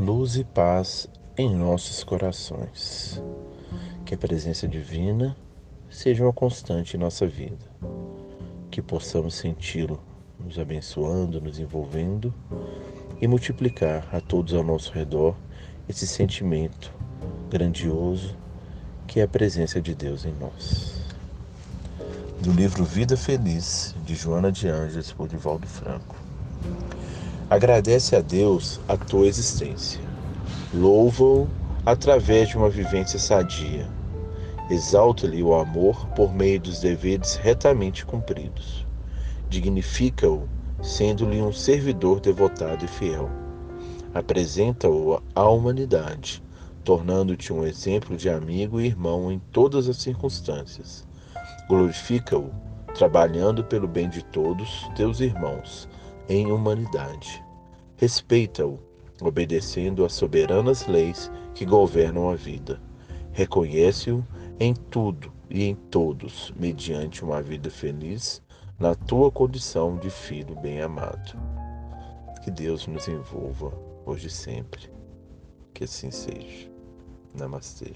luz e paz em nossos corações. Que a presença divina seja uma constante em nossa vida. Que possamos senti-lo nos abençoando, nos envolvendo e multiplicar a todos ao nosso redor esse sentimento grandioso que é a presença de Deus em nós. Do livro Vida Feliz, de Joana de Anjos, por Divaldo Franco. Agradece a Deus a tua existência. Louva-o através de uma vivência sadia. Exalta-lhe o amor por meio dos deveres retamente cumpridos. Dignifica-o, sendo-lhe um servidor devotado e fiel. Apresenta-o à humanidade, tornando-te um exemplo de amigo e irmão em todas as circunstâncias. Glorifica-o, trabalhando pelo bem de todos teus irmãos em humanidade. Respeita-o, obedecendo às soberanas leis que governam a vida. Reconhece-o em tudo e em todos, mediante uma vida feliz na tua condição de filho bem-amado. Que Deus nos envolva hoje e sempre. Que assim seja. Namastê.